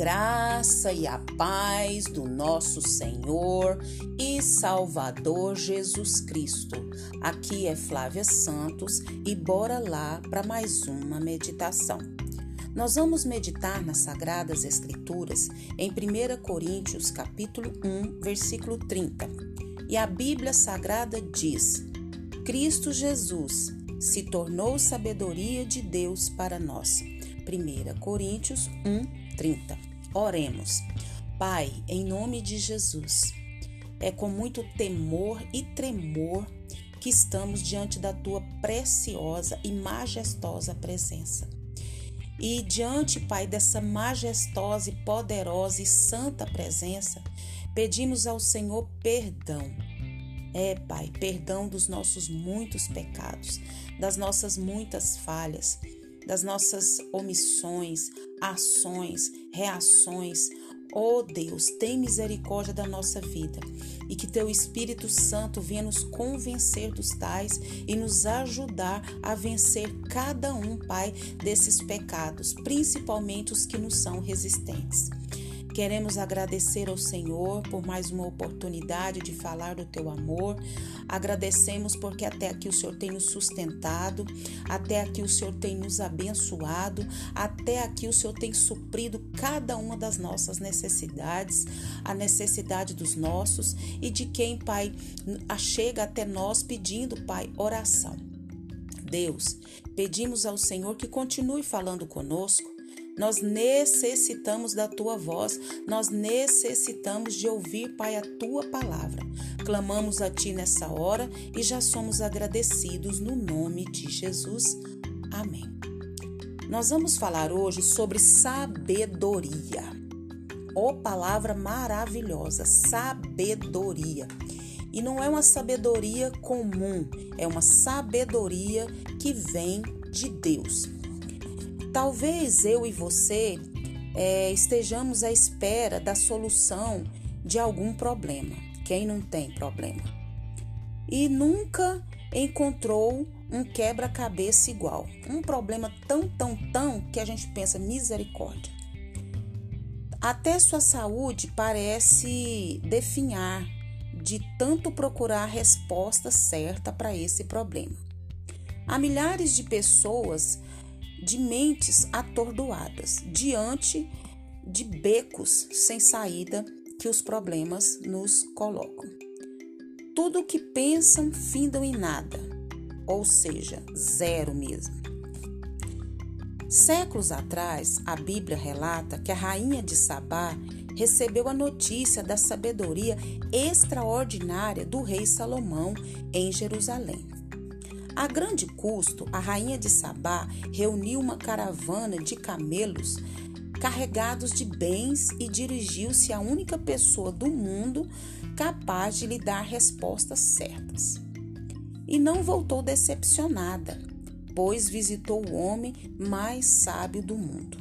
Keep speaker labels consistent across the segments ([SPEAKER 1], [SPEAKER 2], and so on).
[SPEAKER 1] graça e a paz do nosso Senhor e Salvador Jesus Cristo. Aqui é Flávia Santos e bora lá para mais uma meditação. Nós vamos meditar nas sagradas escrituras em 1 Coríntios capítulo 1, versículo 30. E a Bíblia Sagrada diz: Cristo Jesus se tornou sabedoria de Deus para nós. 1 Coríntios 1, 30. Oremos. Pai, em nome de Jesus, é com muito temor e tremor que estamos diante da tua preciosa e majestosa presença. E diante, Pai, dessa majestosa e poderosa e santa presença, pedimos ao Senhor perdão. É, Pai, perdão dos nossos muitos pecados, das nossas muitas falhas das nossas omissões, ações, reações. Oh Deus, tem misericórdia da nossa vida e que Teu Espírito Santo venha nos convencer dos tais e nos ajudar a vencer cada um, Pai, desses pecados, principalmente os que nos são resistentes. Queremos agradecer ao Senhor por mais uma oportunidade de falar do teu amor. Agradecemos porque até aqui o Senhor tem nos sustentado, até aqui o Senhor tem nos abençoado, até aqui o Senhor tem suprido cada uma das nossas necessidades, a necessidade dos nossos e de quem, Pai, chega até nós pedindo, Pai, oração. Deus, pedimos ao Senhor que continue falando conosco nós necessitamos da tua voz, nós necessitamos de ouvir, Pai, a tua palavra. Clamamos a ti nessa hora e já somos agradecidos no nome de Jesus. Amém. Nós vamos falar hoje sobre sabedoria. Oh, palavra maravilhosa, sabedoria. E não é uma sabedoria comum, é uma sabedoria que vem de Deus. Talvez eu e você é, estejamos à espera da solução de algum problema. Quem não tem problema? E nunca encontrou um quebra-cabeça igual. Um problema tão, tão, tão que a gente pensa misericórdia. Até sua saúde parece definhar de tanto procurar a resposta certa para esse problema. Há milhares de pessoas de mentes atordoadas diante de becos sem saída que os problemas nos colocam. Tudo o que pensam findam em nada, ou seja, zero mesmo. Séculos atrás, a Bíblia relata que a rainha de Sabá recebeu a notícia da sabedoria extraordinária do rei Salomão em Jerusalém. A grande custo, a rainha de Sabá reuniu uma caravana de camelos carregados de bens e dirigiu-se à única pessoa do mundo capaz de lhe dar respostas certas. E não voltou decepcionada, pois visitou o homem mais sábio do mundo.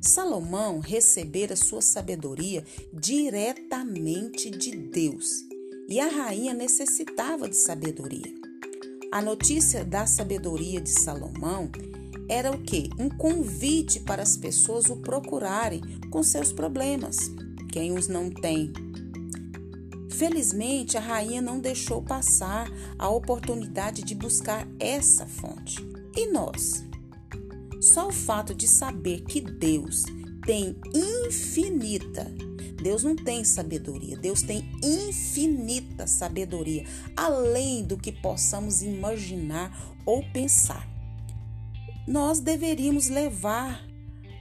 [SPEAKER 1] Salomão recebera sua sabedoria diretamente de Deus, e a rainha necessitava de sabedoria. A notícia da sabedoria de Salomão era o que? Um convite para as pessoas o procurarem com seus problemas, quem os não tem. Felizmente, a rainha não deixou passar a oportunidade de buscar essa fonte. E nós? Só o fato de saber que Deus tem infinita Deus não tem sabedoria, Deus tem infinita sabedoria, além do que possamos imaginar ou pensar. Nós deveríamos levar,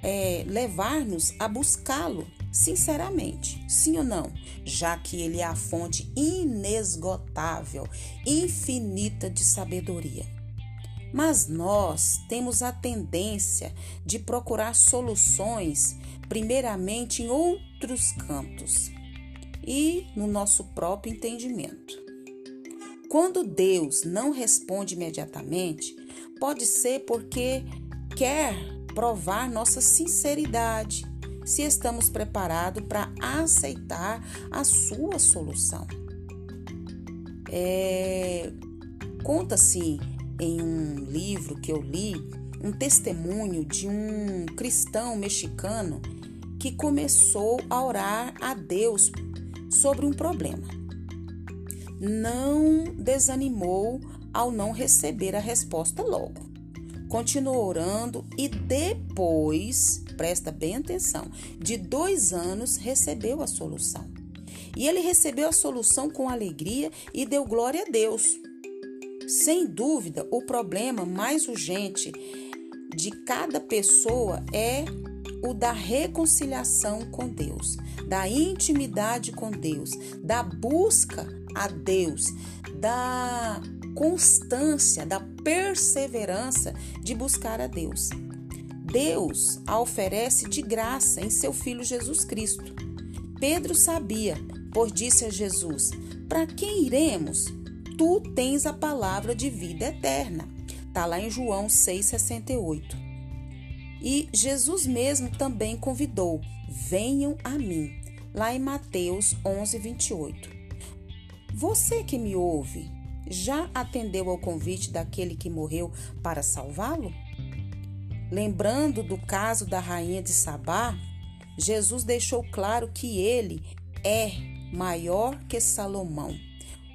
[SPEAKER 1] é, levar-nos a buscá-lo, sinceramente, sim ou não? Já que ele é a fonte inesgotável, infinita de sabedoria. Mas nós temos a tendência de procurar soluções primeiramente em outros cantos e no nosso próprio entendimento. Quando Deus não responde imediatamente, pode ser porque quer provar nossa sinceridade, se estamos preparados para aceitar a sua solução. É, Conta-se em um livro que eu li um testemunho de um cristão mexicano que começou a orar a Deus sobre um problema. Não desanimou ao não receber a resposta logo. Continuou orando e depois, presta bem atenção, de dois anos recebeu a solução. E ele recebeu a solução com alegria e deu glória a Deus. Sem dúvida, o problema mais urgente de cada pessoa é o da reconciliação com Deus, da intimidade com Deus, da busca a Deus, da constância, da perseverança de buscar a Deus. Deus a oferece de graça em seu Filho Jesus Cristo. Pedro sabia, pois disse a Jesus: Para quem iremos? Tu tens a palavra de vida eterna. Está lá em João 6,68. E Jesus mesmo também convidou: Venham a mim. Lá em Mateus 11, 28. Você que me ouve, já atendeu ao convite daquele que morreu para salvá-lo? Lembrando do caso da rainha de Sabá, Jesus deixou claro que ele é maior que Salomão.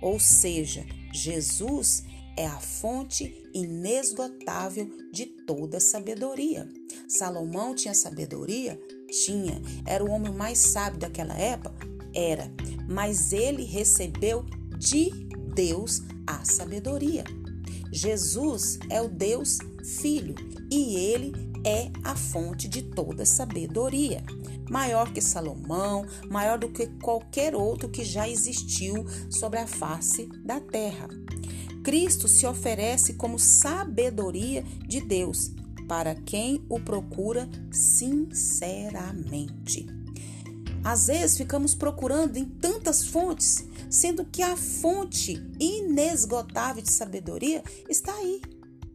[SPEAKER 1] Ou seja, Jesus é a fonte inesgotável de toda sabedoria. Salomão tinha sabedoria? Tinha. Era o homem mais sábio daquela época? Era. Mas ele recebeu de Deus a sabedoria. Jesus é o Deus Filho e ele é a fonte de toda sabedoria. Maior que Salomão, maior do que qualquer outro que já existiu sobre a face da terra. Cristo se oferece como sabedoria de Deus para quem o procura sinceramente. Às vezes ficamos procurando em tantas fontes, sendo que a fonte inesgotável de sabedoria está aí,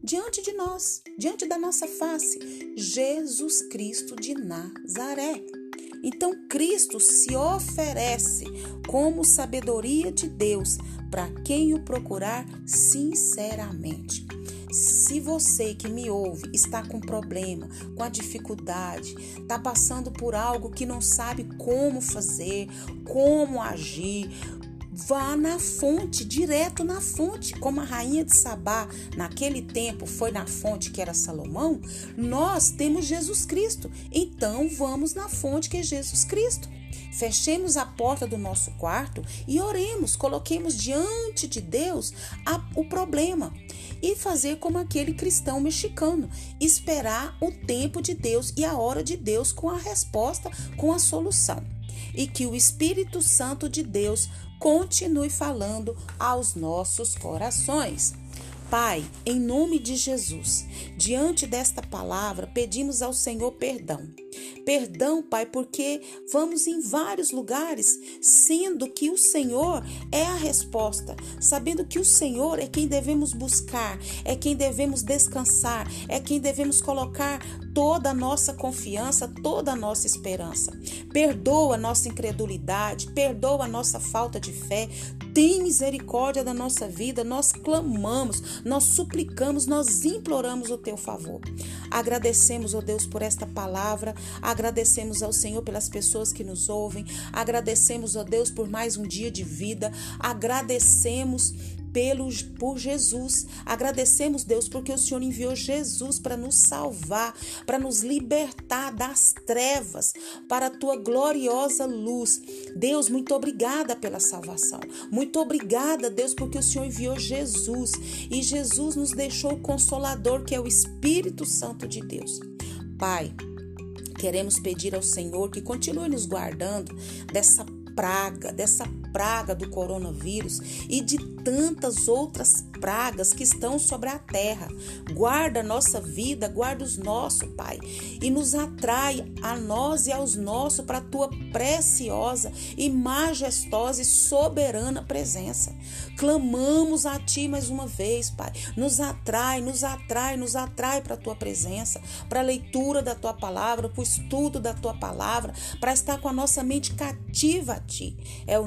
[SPEAKER 1] diante de nós, diante da nossa face, Jesus Cristo de Nazaré. Então Cristo se oferece como sabedoria de Deus para quem o procurar sinceramente. Se você que me ouve está com problema, com a dificuldade, está passando por algo que não sabe como fazer, como agir, Vá na fonte, direto na fonte, como a rainha de Sabá naquele tempo foi na fonte que era Salomão, nós temos Jesus Cristo. Então vamos na fonte que é Jesus Cristo. Fechemos a porta do nosso quarto e oremos, coloquemos diante de Deus a, o problema e fazer como aquele cristão mexicano, esperar o tempo de Deus e a hora de Deus com a resposta, com a solução. E que o Espírito Santo de Deus continue falando aos nossos corações. Pai, em nome de Jesus, diante desta palavra, pedimos ao Senhor perdão. Perdão, Pai, porque vamos em vários lugares, sendo que o Senhor é a resposta, sabendo que o Senhor é quem devemos buscar, é quem devemos descansar, é quem devemos colocar toda a nossa confiança, toda a nossa esperança. Perdoa a nossa incredulidade, perdoa a nossa falta de fé, tem misericórdia da nossa vida, nós clamamos, nós suplicamos, nós imploramos o teu favor. Agradecemos, ó oh Deus, por esta palavra, agradecemos ao Senhor pelas pessoas que nos ouvem, agradecemos, oh Deus, por mais um dia de vida, agradecemos pelo, por Jesus. Agradecemos, Deus, porque o Senhor enviou Jesus para nos salvar, para nos libertar das trevas, para a tua gloriosa luz. Deus, muito obrigada pela salvação. Muito obrigada, Deus, porque o Senhor enviou Jesus e Jesus nos deixou o consolador, que é o Espírito Santo de Deus. Pai, queremos pedir ao Senhor que continue nos guardando dessa praga, dessa praga do coronavírus e de tantas outras pragas que estão sobre a terra. Guarda a nossa vida, guarda os nossos, Pai, e nos atrai a nós e aos nossos para a tua preciosa e majestosa e soberana presença. Clamamos a ti mais uma vez, Pai. Nos atrai, nos atrai, nos atrai para a tua presença, para a leitura da tua palavra, para o estudo da tua palavra, para estar com a nossa mente cativa a ti. É o